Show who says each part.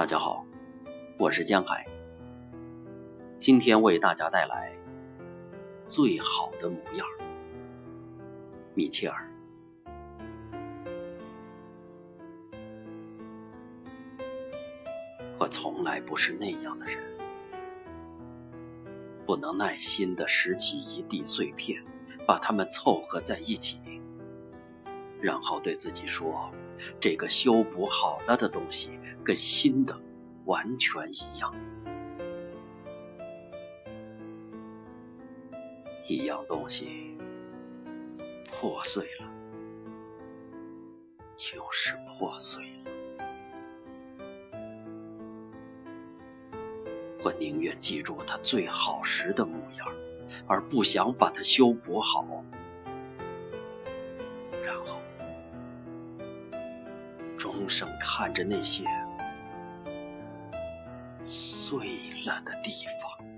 Speaker 1: 大家好，我是江海。今天为大家带来《最好的模样》，米切尔。我从来不是那样的人，不能耐心的拾起一地碎片，把它们凑合在一起，然后对自己说：“这个修补好了的东西。”跟新的完全一样，一样东西破碎了，就是破碎了。我宁愿记住它最好时的模样，而不想把它修补好，然后终生看着那些。碎了的地方。